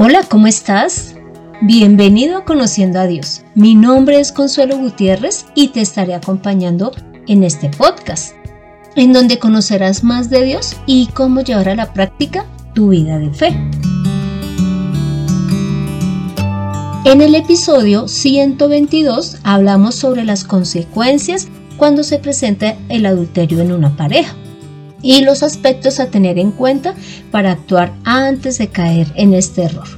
Hola, ¿cómo estás? Bienvenido a Conociendo a Dios. Mi nombre es Consuelo Gutiérrez y te estaré acompañando en este podcast, en donde conocerás más de Dios y cómo llevar a la práctica tu vida de fe. En el episodio 122 hablamos sobre las consecuencias cuando se presenta el adulterio en una pareja y los aspectos a tener en cuenta para actuar antes de caer en este error.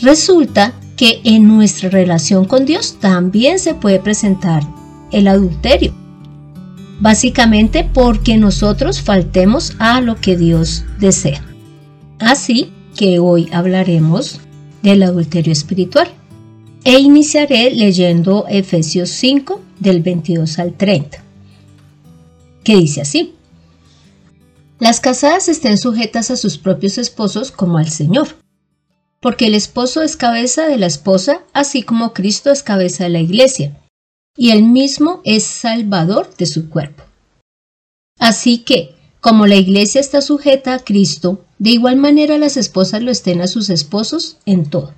Resulta que en nuestra relación con Dios también se puede presentar el adulterio, básicamente porque nosotros faltemos a lo que Dios desea. Así que hoy hablaremos del adulterio espiritual e iniciaré leyendo Efesios 5 del 22 al 30 que dice así. Las casadas estén sujetas a sus propios esposos como al Señor, porque el esposo es cabeza de la esposa, así como Cristo es cabeza de la iglesia, y él mismo es salvador de su cuerpo. Así que, como la iglesia está sujeta a Cristo, de igual manera las esposas lo estén a sus esposos en todo.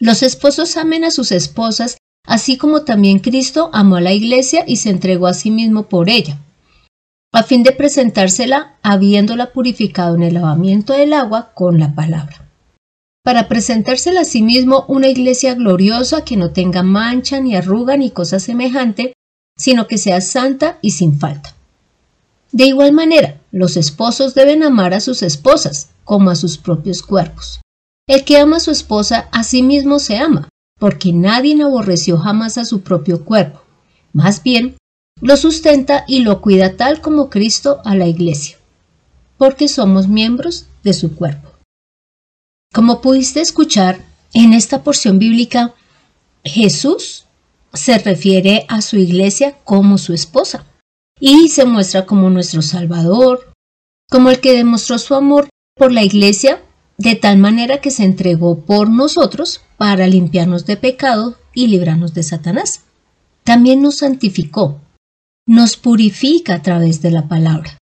Los esposos amen a sus esposas así como también Cristo amó a la iglesia y se entregó a sí mismo por ella, a fin de presentársela habiéndola purificado en el lavamiento del agua con la palabra. Para presentársela a sí mismo una iglesia gloriosa que no tenga mancha ni arruga ni cosa semejante, sino que sea santa y sin falta. De igual manera, los esposos deben amar a sus esposas como a sus propios cuerpos. El que ama a su esposa a sí mismo se ama, porque nadie aborreció jamás a su propio cuerpo. Más bien, lo sustenta y lo cuida tal como Cristo a la iglesia, porque somos miembros de su cuerpo. Como pudiste escuchar, en esta porción bíblica, Jesús se refiere a su iglesia como su esposa y se muestra como nuestro Salvador, como el que demostró su amor por la iglesia de tal manera que se entregó por nosotros para limpiarnos de pecado y librarnos de Satanás. También nos santificó, nos purifica a través de la palabra,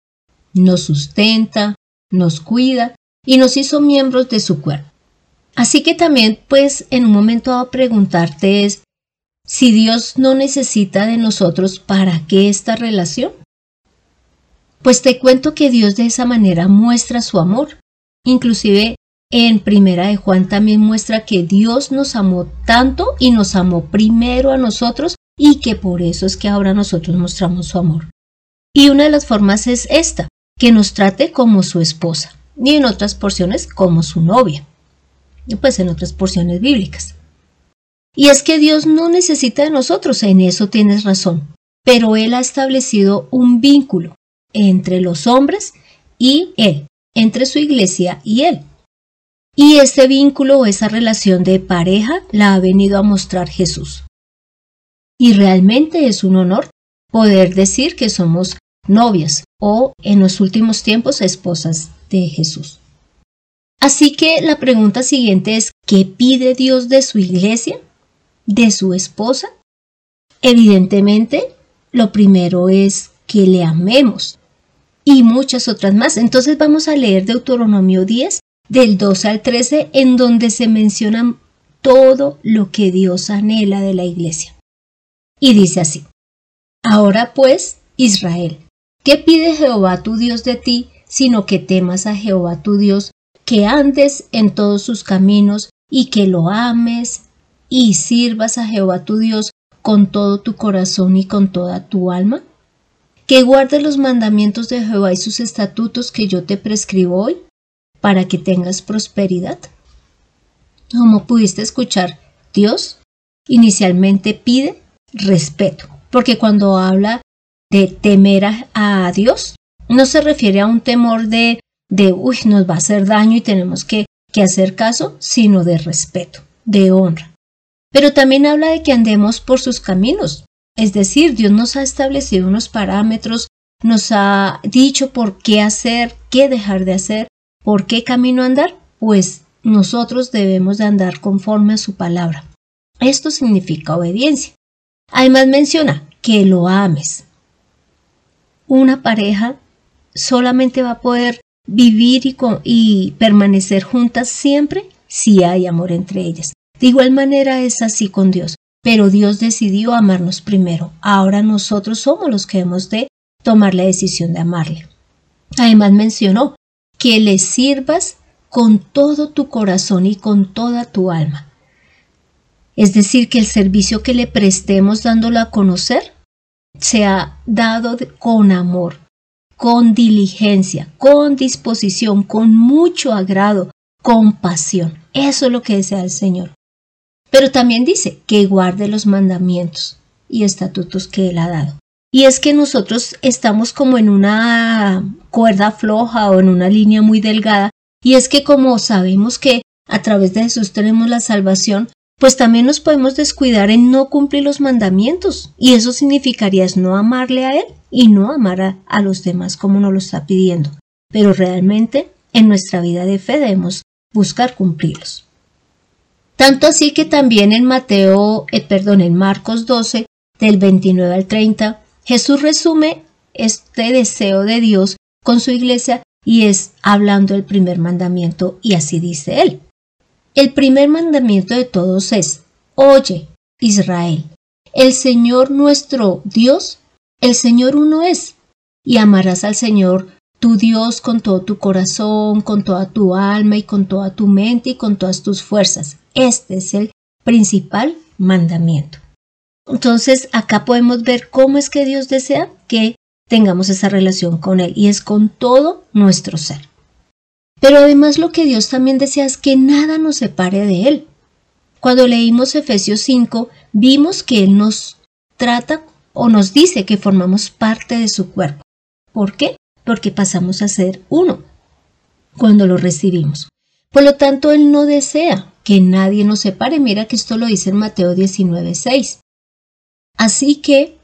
nos sustenta, nos cuida y nos hizo miembros de su cuerpo. Así que también, pues, en un momento a preguntarte es, si Dios no necesita de nosotros, ¿para qué esta relación? Pues te cuento que Dios de esa manera muestra su amor. Inclusive en Primera de Juan también muestra que Dios nos amó tanto y nos amó primero a nosotros y que por eso es que ahora nosotros mostramos su amor. Y una de las formas es esta, que nos trate como su esposa y en otras porciones como su novia, y pues en otras porciones bíblicas. Y es que Dios no necesita de nosotros, en eso tienes razón, pero Él ha establecido un vínculo entre los hombres y Él, entre su iglesia y Él. Y ese vínculo o esa relación de pareja la ha venido a mostrar Jesús. Y realmente es un honor poder decir que somos novias o en los últimos tiempos esposas de Jesús. Así que la pregunta siguiente es, ¿qué pide Dios de su iglesia? ¿De su esposa? Evidentemente, lo primero es que le amemos y muchas otras más. Entonces vamos a leer Deuteronomio 10 del 2 al 13, en donde se menciona todo lo que Dios anhela de la iglesia. Y dice así, Ahora pues, Israel, ¿qué pide Jehová tu Dios de ti, sino que temas a Jehová tu Dios, que andes en todos sus caminos y que lo ames y sirvas a Jehová tu Dios con todo tu corazón y con toda tu alma? Que guardes los mandamientos de Jehová y sus estatutos que yo te prescribo hoy para que tengas prosperidad. Como pudiste escuchar, Dios inicialmente pide respeto, porque cuando habla de temer a, Dios, no se refiere a un temor de, de, uy, nos va a hacer daño y tenemos que, que hacer caso, sino de respeto, de honra. Pero también habla de que andemos por sus caminos, es decir, Dios nos ha establecido unos parámetros, nos ha dicho por qué hacer, qué dejar de hacer, ¿Por qué camino andar? Pues nosotros debemos de andar conforme a su palabra. Esto significa obediencia. Además menciona que lo ames. Una pareja solamente va a poder vivir y, y permanecer juntas siempre si hay amor entre ellas. De igual manera es así con Dios, pero Dios decidió amarnos primero. Ahora nosotros somos los que hemos de tomar la decisión de amarle. Además mencionó que le sirvas con todo tu corazón y con toda tu alma. Es decir, que el servicio que le prestemos dándolo a conocer sea dado con amor, con diligencia, con disposición, con mucho agrado, con pasión. Eso es lo que desea el Señor. Pero también dice que guarde los mandamientos y estatutos que Él ha dado. Y es que nosotros estamos como en una cuerda floja o en una línea muy delgada. Y es que como sabemos que a través de Jesús tenemos la salvación, pues también nos podemos descuidar en no cumplir los mandamientos. Y eso significaría es no amarle a Él y no amar a, los demás como nos lo está pidiendo. Pero realmente en nuestra vida de fe debemos buscar cumplirlos. Tanto así que también en Mateo, eh, perdón, en Marcos 12, del 29 al 30, Jesús resume este deseo de Dios con su iglesia y es hablando el primer mandamiento y así dice él. El primer mandamiento de todos es, oye, Israel, el Señor nuestro Dios, el Señor uno es, y amarás al Señor tu Dios con todo tu corazón, con toda tu alma y con toda tu mente y con todas tus fuerzas. Este es el principal mandamiento. Entonces acá podemos ver cómo es que Dios desea que tengamos esa relación con Él y es con todo nuestro ser. Pero además lo que Dios también desea es que nada nos separe de Él. Cuando leímos Efesios 5, vimos que Él nos trata o nos dice que formamos parte de su cuerpo. ¿Por qué? Porque pasamos a ser uno cuando lo recibimos. Por lo tanto, Él no desea que nadie nos separe. Mira que esto lo dice en Mateo 19:6. Así que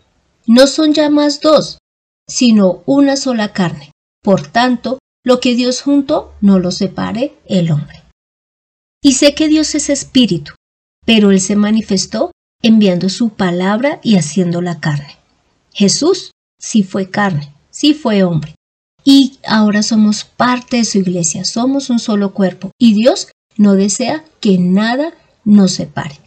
no son ya más dos, sino una sola carne. Por tanto, lo que Dios juntó, no lo separe el hombre. Y sé que Dios es espíritu, pero Él se manifestó enviando su palabra y haciendo la carne. Jesús sí fue carne, sí fue hombre. Y ahora somos parte de su iglesia, somos un solo cuerpo. Y Dios no desea que nada nos separe.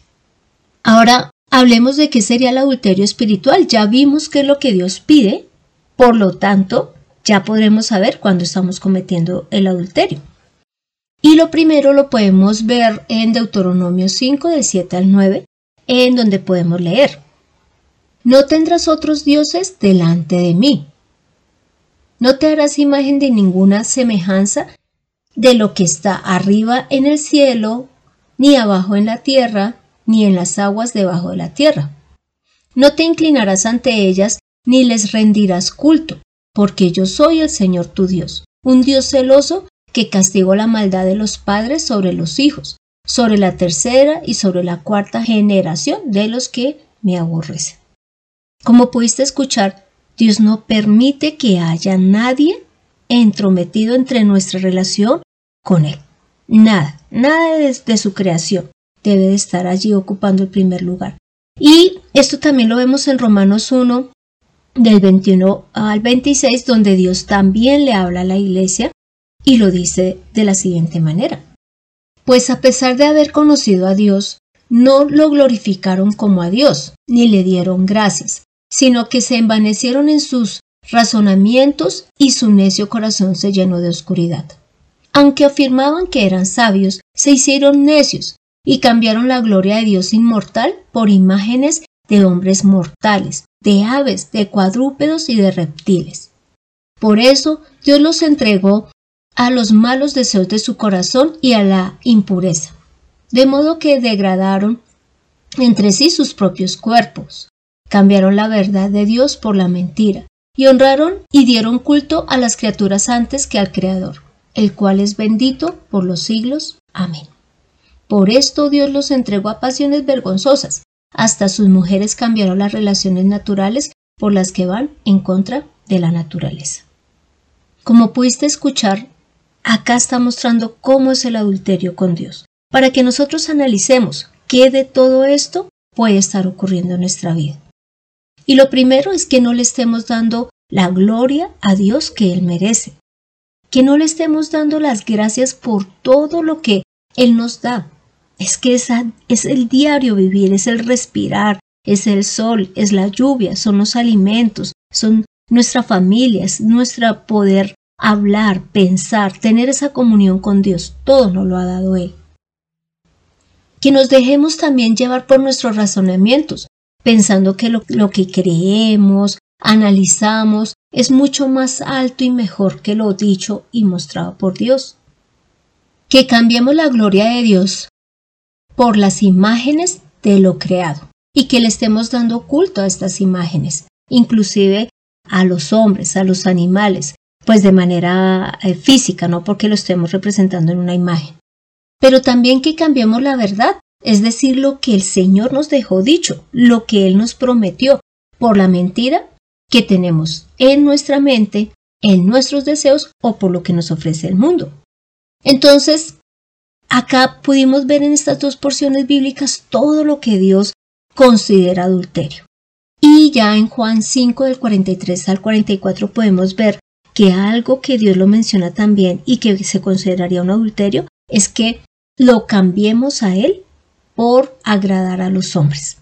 Ahora hablemos de qué sería el adulterio espiritual. Ya vimos qué es lo que Dios pide, por lo tanto, ya podremos saber cuándo estamos cometiendo el adulterio. Y lo primero lo podemos ver en Deuteronomio 5, de 7 al 9, en donde podemos leer. No tendrás otros dioses delante de mí. No te harás imagen de ninguna semejanza de lo que está arriba en el cielo, ni abajo en la tierra, ni en las aguas debajo de la tierra. No te inclinarás ante ellas, ni les rendirás culto, porque yo soy el Señor tu Dios, un Dios celoso que castigó la maldad de los padres sobre los hijos, sobre la tercera y sobre la cuarta generación de los que me aborrecen. Como pudiste escuchar, Dios no permite que haya nadie entrometido entre nuestra relación con Él. Nada, nada de, su creación debe de estar allí ocupando el primer lugar. Y esto también lo vemos en Romanos 1, del 21 al 26, donde Dios también le habla a la iglesia y lo dice de la siguiente manera. Pues a pesar de haber conocido a Dios, no lo glorificaron como a Dios, ni le dieron gracias, sino que se envanecieron en sus razonamientos y su necio corazón se llenó de oscuridad aunque afirmaban que eran sabios, se hicieron necios y cambiaron la gloria de Dios inmortal por imágenes de hombres mortales, de aves, de cuadrúpedos y de reptiles. Por eso Dios los entregó a los malos deseos de su corazón y a la impureza, de modo que degradaron entre sí sus propios cuerpos, cambiaron la verdad de Dios por la mentira, y honraron y dieron culto a las criaturas antes que al Creador el cual es bendito por los siglos. Amén. Por esto Dios los entregó a pasiones vergonzosas. Hasta sus mujeres cambiaron las relaciones naturales por las que van en contra de la naturaleza. Como pudiste escuchar, acá está mostrando cómo es el adulterio con Dios, para que nosotros analicemos qué de todo esto puede estar ocurriendo en nuestra vida. Y lo primero es que no le estemos dando la gloria a Dios que Él merece, que no le estemos dando las gracias por todo lo que Él nos da. Es que esa, es el diario vivir, es el respirar, es el sol, es la lluvia, son los alimentos, son nuestra familia, es nuestro poder hablar, pensar, tener esa comunión con Dios. Todo nos lo ha dado Él. Que nos dejemos también llevar por nuestros razonamientos, pensando que lo, lo que creemos, analizamos, es mucho más alto y mejor que lo dicho y mostrado por Dios. Que cambiemos la gloria de Dios por las imágenes de lo creado y que le estemos dando culto a estas imágenes, inclusive a los hombres, a los animales, pues de manera eh, física, no porque lo estemos representando en una imagen. Pero también que cambiemos la verdad, es decir, lo que el Señor nos dejó dicho, lo que Él nos prometió, por la mentira que tenemos en nuestra mente, en nuestros deseos o por lo que nos ofrece el mundo. Entonces, acá pudimos ver en estas dos porciones bíblicas todo lo que Dios considera adulterio. Y ya en Juan 5 del 43 al 44 podemos ver que algo que Dios lo menciona también y que se consideraría un adulterio es que lo cambiemos a Él por agradar a los hombres.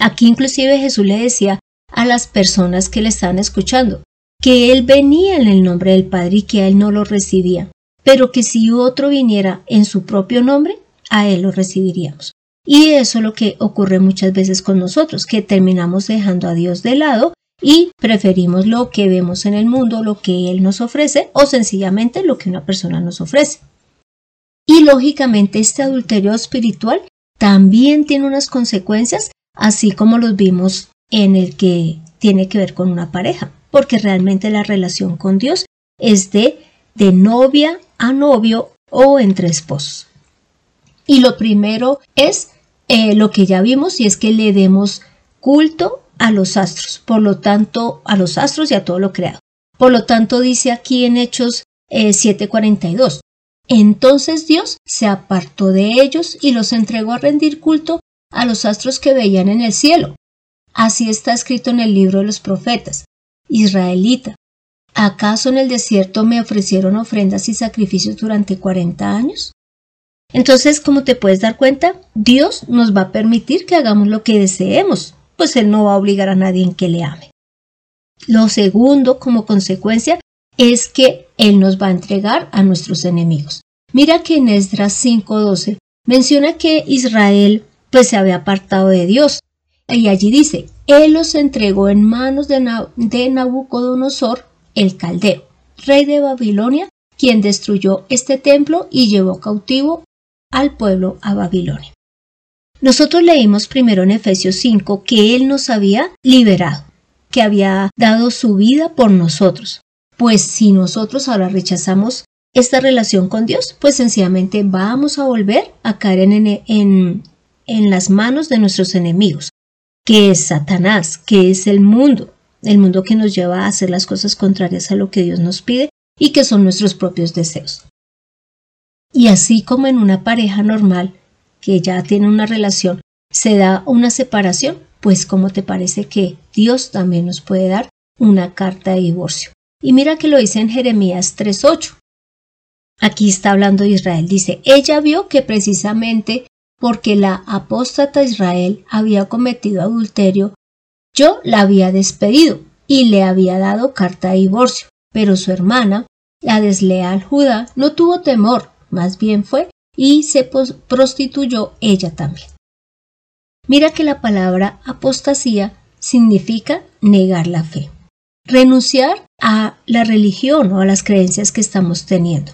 Aquí inclusive Jesús le decía a las personas que le estaban escuchando, que él venía en el nombre del Padre y que a él no lo recibía, pero que si otro viniera en su propio nombre, a él lo recibiríamos. Y eso es lo que ocurre muchas veces con nosotros, que terminamos dejando a Dios de lado y preferimos lo que vemos en el mundo, lo que Él nos ofrece o sencillamente lo que una persona nos ofrece. Y lógicamente este adulterio espiritual también tiene unas consecuencias, así como los vimos en el que tiene que ver con una pareja, porque realmente la relación con Dios es de, de novia a novio o entre esposos. Y lo primero es eh, lo que ya vimos y es que le demos culto a los astros, por lo tanto, a los astros y a todo lo creado. Por lo tanto, dice aquí en Hechos 7:42, eh, entonces Dios se apartó de ellos y los entregó a rendir culto a los astros que veían en el cielo, Así está escrito en el libro de los profetas. Israelita, ¿acaso en el desierto me ofrecieron ofrendas y sacrificios durante 40 años? Entonces, como te puedes dar cuenta, Dios nos va a permitir que hagamos lo que deseemos, pues Él no va a obligar a nadie en que le ame. Lo segundo, como consecuencia, es que Él nos va a entregar a nuestros enemigos. Mira que en Esdras 5.12 menciona que Israel pues se había apartado de Dios y allí dice, Él los entregó en manos de, Nabucodonosor, el caldeo, rey de Babilonia, quien destruyó este templo y llevó cautivo al pueblo a Babilonia. Nosotros leímos primero en Efesios 5 que Él nos había liberado, que había dado su vida por nosotros. Pues si nosotros ahora rechazamos esta relación con Dios, pues sencillamente vamos a volver a caer en, en las manos de nuestros enemigos, que es Satanás, que es el mundo, el mundo que nos lleva a hacer las cosas contrarias a lo que Dios nos pide y que son nuestros propios deseos. Y así como en una pareja normal, que ya tiene una relación, se da una separación, pues como te parece que Dios también nos puede dar una carta de divorcio. Y mira que lo dice en Jeremías 3.8. Aquí está hablando de Israel. Dice, ella vio que precisamente porque la apóstata Israel había cometido adulterio, yo la había despedido y le había dado carta de divorcio, pero su hermana, la desleal Judá, no tuvo temor, más bien fue y se prostituyó ella también. Mira que la palabra apostasía significa negar la fe, renunciar a la religión o a las creencias que estamos teniendo.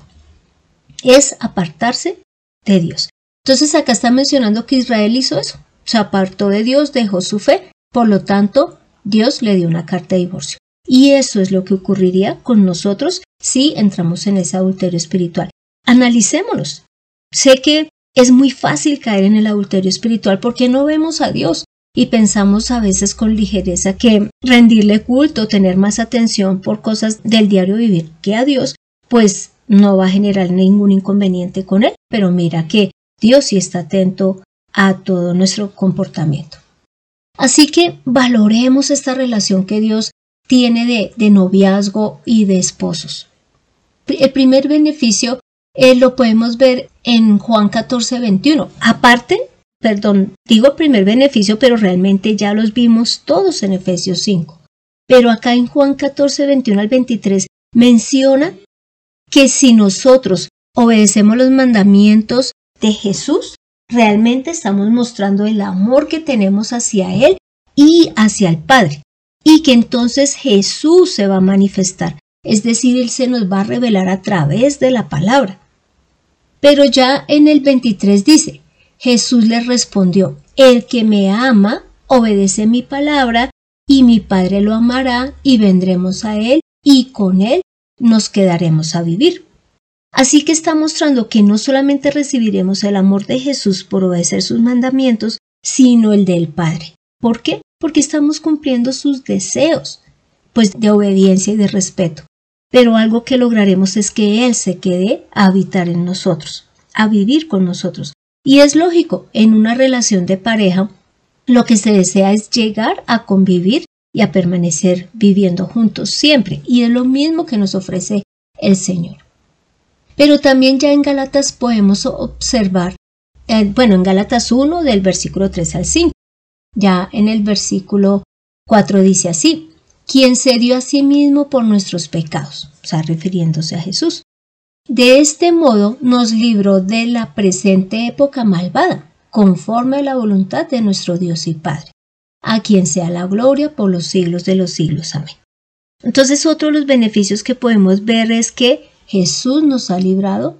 Es apartarse de Dios. Entonces acá está mencionando que Israel hizo eso, se apartó de Dios, dejó su fe, por lo tanto Dios le dio una carta de divorcio. Y eso es lo que ocurriría con nosotros si entramos en ese adulterio espiritual. Analicémonos. Sé que es muy fácil caer en el adulterio espiritual porque no vemos a Dios y pensamos a veces con ligereza que rendirle culto, tener más atención por cosas del diario vivir que a Dios, pues no va a generar ningún inconveniente con él. Pero mira que Dios sí está atento a todo nuestro comportamiento. Así que valoremos esta relación que Dios tiene de, de noviazgo y de esposos. El primer beneficio eh, lo podemos ver en Juan 14, 21. Aparte, perdón, digo primer beneficio, pero realmente ya los vimos todos en Efesios 5. Pero acá en Juan 14, 21 al 23 menciona que si nosotros obedecemos los mandamientos de Jesús, realmente estamos mostrando el amor que tenemos hacia Él y hacia el Padre. Y que entonces Jesús se va a manifestar. Es decir, Él se nos va a revelar a través de la palabra. Pero ya en el 23 dice, Jesús le respondió, el que me ama, obedece mi palabra, y mi Padre lo amará, y vendremos a Él, y con Él nos quedaremos a vivir. Así que está mostrando que no solamente recibiremos el amor de Jesús por obedecer sus mandamientos, sino el del Padre. ¿Por qué? Porque estamos cumpliendo sus deseos, pues de obediencia y de respeto. Pero algo que lograremos es que Él se quede a habitar en nosotros, a vivir con nosotros. Y es lógico, en una relación de pareja, lo que se desea es llegar a convivir y a permanecer viviendo juntos siempre. Y es lo mismo que nos ofrece el Señor. Pero también ya en Galatas podemos observar, eh, bueno, en Galatas 1 del versículo 3 al 5, ya en el versículo 4 dice así, quien se dio a sí mismo por nuestros pecados, o sea, refiriéndose a Jesús. De este modo nos libró de la presente época malvada, conforme a la voluntad de nuestro Dios y Padre, a quien sea la gloria por los siglos de los siglos. Amén. Entonces otro de los beneficios que podemos ver es que Jesús nos ha librado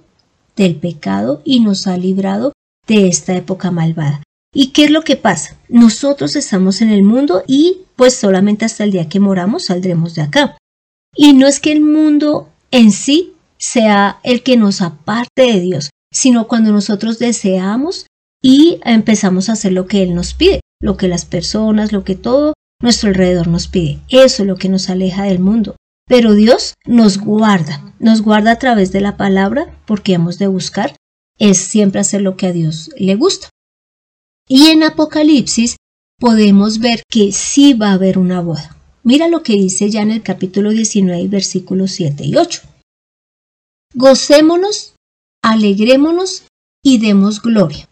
del pecado y nos ha librado de esta época malvada. ¿Y qué es lo que pasa? Nosotros estamos en el mundo y pues solamente hasta el día que moramos saldremos de acá. Y no es que el mundo en sí sea el que nos aparte de Dios, sino cuando nosotros deseamos y empezamos a hacer lo que Él nos pide, lo que las personas, lo que todo nuestro alrededor nos pide. Eso es lo que nos aleja del mundo. Pero Dios nos guarda, nos guarda a través de la palabra porque hemos de buscar es siempre hacer lo que a Dios le gusta. Y en Apocalipsis podemos ver que sí va a haber una boda. Mira lo que dice ya en el capítulo 19, versículos 7 y 8. Gocémonos, alegrémonos y demos gloria,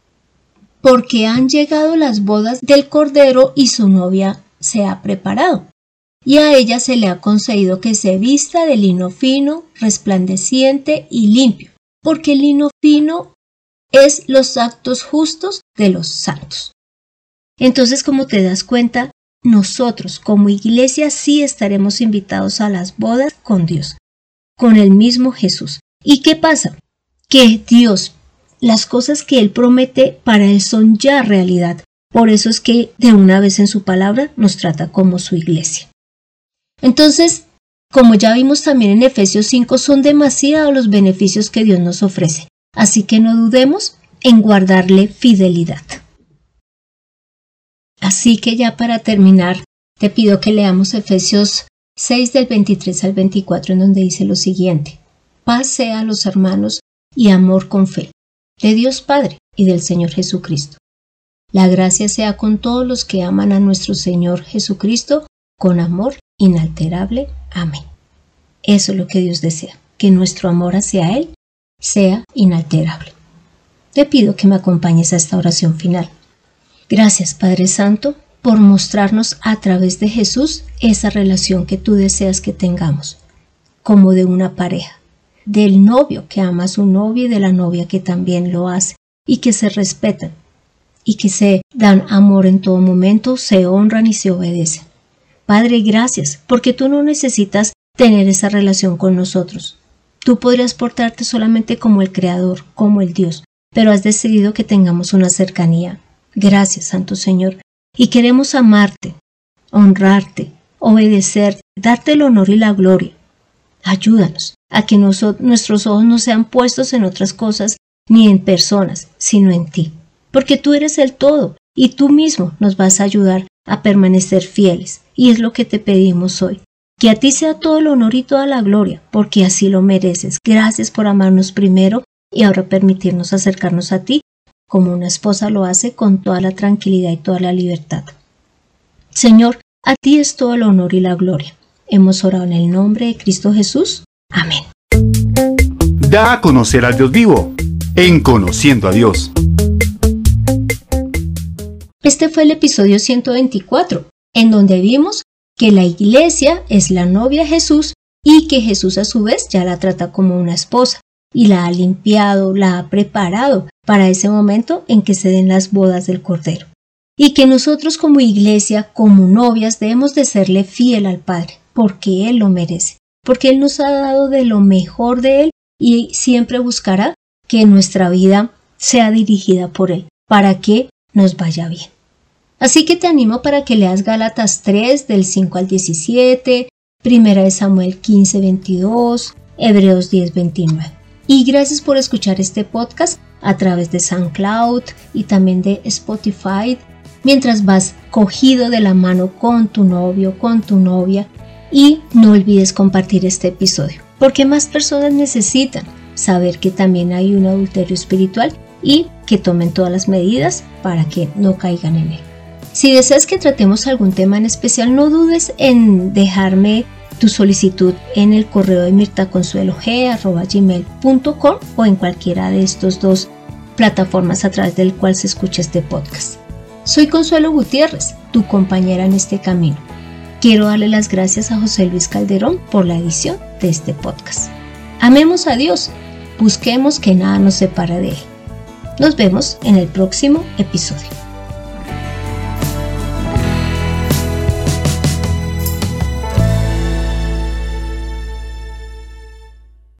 porque han llegado las bodas del Cordero y su novia se ha preparado. Y a ella se le ha concedido que se vista de lino fino, resplandeciente y limpio, porque el lino fino es los actos justos de los santos. Entonces, como te das cuenta, nosotros como iglesia sí estaremos invitados a las bodas con Dios, con el mismo Jesús. ¿Y qué pasa? Que Dios, las cosas que Él promete para Él son ya realidad. Por eso es que de una vez en su palabra nos trata como su iglesia. Entonces, como ya vimos también en Efesios 5, son demasiados los beneficios que Dios nos ofrece así que no dudemos en guardarle fidelidad. Así que ya para terminar, te pido que leamos Efesios 6 del 23 al 24 en donde dice lo siguiente, paz sea a los hermanos y amor con fe, de Dios Padre y del Señor Jesucristo. La gracia sea con todos los que aman a nuestro Señor Jesucristo con amor inalterable. Amén. Eso es lo que Dios desea, que nuestro amor hacia Él sea inalterable. Te pido que me acompañes a esta oración final. Gracias, Padre Santo, por mostrarnos a través de Jesús esa relación que tú deseas que tengamos, como de una pareja, del novio que ama a su novia y de la novia que también lo hace, y que se respetan, y que se dan amor en todo momento, se honran y se obedecen. Padre, gracias, porque tú no necesitas tener esa relación con nosotros. Tú podrías portarte solamente como el Creador, como el Dios, pero has decidido que tengamos una cercanía. Gracias, Santo Señor, y queremos amarte, honrarte, obedecer, darte el honor y la gloria. Ayúdanos a que nuestros ojos no sean puestos en otras cosas ni en personas, sino en ti, porque tú eres el todo y tú mismo nos vas a ayudar a permanecer fieles, y es lo que te pedimos hoy. Que a ti sea todo el honor y toda la gloria, porque así lo mereces. Gracias por amarnos primero y ahora permitirnos acercarnos a ti, como una esposa lo hace con toda la tranquilidad y toda la libertad. Señor, a ti es todo el honor y la gloria. Hemos orado en el nombre de Cristo Jesús. Amén. Da a conocer al Dios vivo en Conociendo a Dios. Este fue el episodio 124, en donde vimos que la iglesia es la novia de Jesús y que Jesús a su vez ya la trata como una esposa y la ha limpiado, la ha preparado para ese momento en que se den las bodas del Cordero. Y que nosotros como iglesia, como novias, debemos de serle fiel al Padre, porque Él lo merece, porque Él nos ha dado de lo mejor de Él y siempre buscará que nuestra vida sea dirigida por Él, para que nos vaya bien. Así que te animo para que leas Gálatas 3 del 5 al 17, Primera de Samuel 15, 22, Hebreos 10, 29. Y gracias por escuchar este podcast a través de SoundCloud y también de Spotify mientras vas cogido de la mano con tu novio, con tu novia y no olvides compartir este episodio porque más personas necesitan saber que también hay un adulterio espiritual y que tomen todas las medidas para que no caigan en él. Si deseas que tratemos algún tema en especial, no dudes en dejarme tu solicitud en el correo de mirtaconsuelog.com o en cualquiera de estos dos plataformas a través del cual se escucha este podcast. Soy Consuelo Gutiérrez, tu compañera en este camino. Quiero darle las gracias a José Luis Calderón por la edición de este podcast. Amemos a Dios, busquemos que nada nos separe de Él. Nos vemos en el próximo episodio.